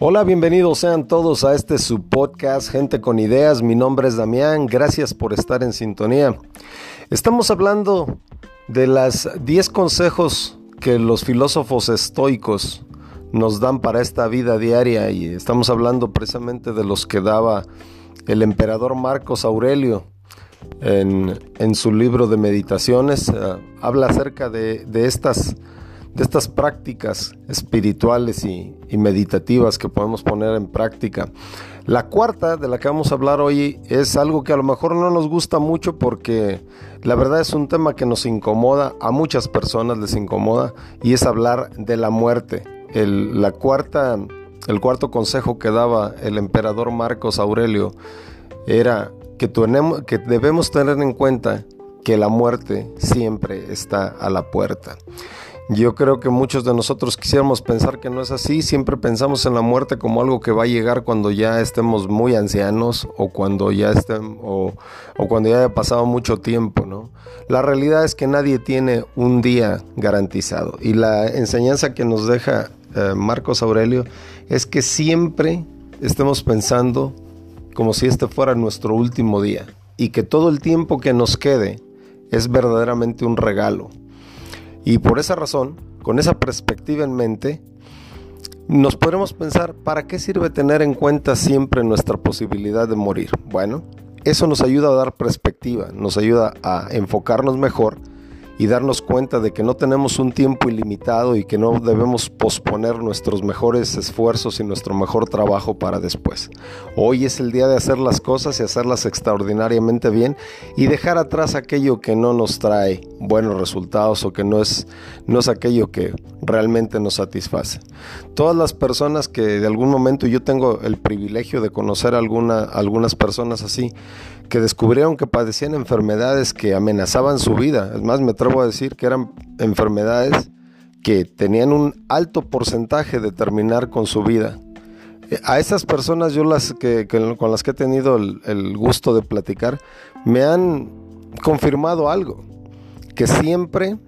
Hola, bienvenidos sean todos a este su podcast Gente con Ideas. Mi nombre es Damián, gracias por estar en sintonía. Estamos hablando de las 10 consejos que los filósofos estoicos nos dan para esta vida diaria y estamos hablando precisamente de los que daba el emperador Marcos Aurelio en, su libro de meditaciones. Eh, habla acerca de, de estas de estas prácticas espirituales y, meditativas que podemos poner en práctica. La cuarta de la que vamos a hablar hoy es algo que a lo mejor no nos gusta mucho porque la verdad es un tema que nos incomoda, a muchas personas les incomoda, y es hablar de la muerte. El, la cuarta, el cuarto consejo que daba el emperador Marcos Aurelio era que, tenemos, que debemos tener en cuenta que la muerte siempre está a la puerta. Yo creo que muchos de nosotros quisiéramos pensar que no es así, siempre pensamos en la muerte como algo que va a llegar cuando ya estemos muy ancianos o cuando ya estén o, cuando ya haya pasado mucho tiempo, ¿no? La realidad es que nadie tiene un día garantizado. Y la enseñanza que nos deja eh, Marcos Aurelio es que siempre estemos pensando como si este fuera nuestro último día y que todo el tiempo que nos quede es verdaderamente un regalo y por esa razón, con esa perspectiva en mente, nos podremos pensar, ¿para qué sirve tener en cuenta siempre nuestra posibilidad de morir? Bueno, eso nos ayuda a dar perspectiva, nos ayuda a enfocarnos mejor y darnos cuenta de que no tenemos un tiempo ilimitado y que no debemos posponer nuestros mejores esfuerzos y nuestro mejor trabajo para después. Hoy es el día de hacer las cosas y hacerlas extraordinariamente bien y dejar atrás aquello que no nos trae buenos resultados o que no es, no es aquello que realmente nos satisface. Todas las personas que de algún momento yo tengo el privilegio de conocer alguna, algunas personas así, que descubrieron que padecían enfermedades que amenazaban su vida. Es más, me atrevo a decir que eran enfermedades que tenían un alto porcentaje de terminar con su vida. A esas personas yo las que, con las que he tenido el, el gusto de platicar me han confirmado algo, que siempre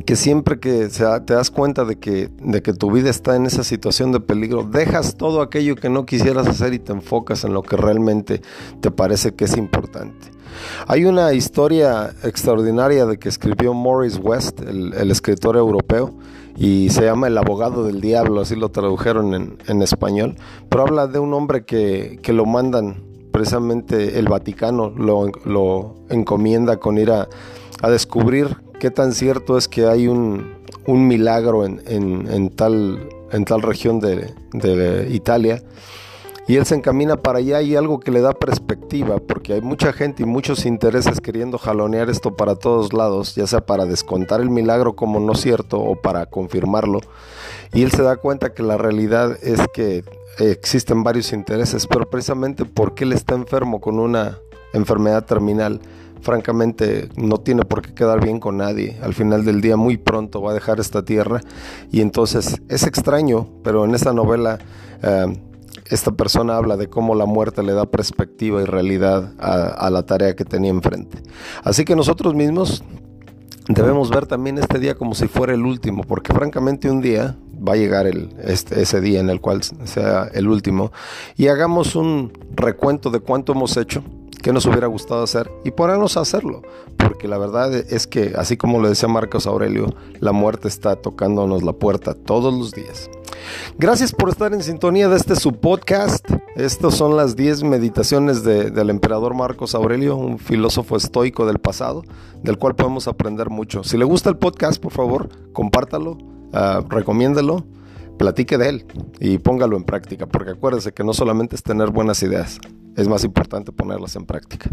que siempre que te das cuenta de que, de que tu vida está en esa situación de peligro, dejas todo aquello que no quisieras hacer y te enfocas en lo que realmente te parece que es importante. Hay una historia extraordinaria de que escribió Morris West, el, escritor europeo, y se llama El abogado del diablo, así lo tradujeron en, español, pero habla de un hombre que, lo mandan precisamente el Vaticano, lo, lo encomienda con ir a, a descubrir qué tan cierto es que hay un, milagro en, tal, región de, Italia. Y él se encamina para allá y algo que le da perspectiva, porque hay mucha gente y muchos intereses queriendo jalonear esto para todos lados, ya sea para descontar el milagro como no cierto o para confirmarlo. Y él se da cuenta que la realidad es que existen varios intereses, pero precisamente porque él está enfermo con una enfermedad terminal, francamente no tiene por qué quedar bien con nadie. Al final del día muy pronto va a dejar esta tierra y entonces es extraño, pero en esta novela eh, esta persona habla de cómo la muerte le da perspectiva y realidad a, la tarea que tenía enfrente. Así que nosotros mismos debemos ver también este día como si fuera el último, porque francamente un día va a llegar el, este, ese día en el cual sea el último y hagamos un recuento de cuánto hemos hecho qué nos hubiera gustado hacer y ponernos a hacerlo. Porque la verdad es que, así como lo decía Marcos Aurelio, la muerte está tocándonos la puerta todos los días. Gracias por estar en sintonía de este su podcast. Estas son las 10 meditaciones del emperador Marcos Aurelio, un filósofo estoico del pasado, del cual podemos aprender mucho. Si le gusta el podcast, por favor, compártalo, uh, recomiéndelo, platique de él y póngalo en práctica, porque acuérdese que no solamente es tener buenas ideas, es más importante ponerlas en práctica.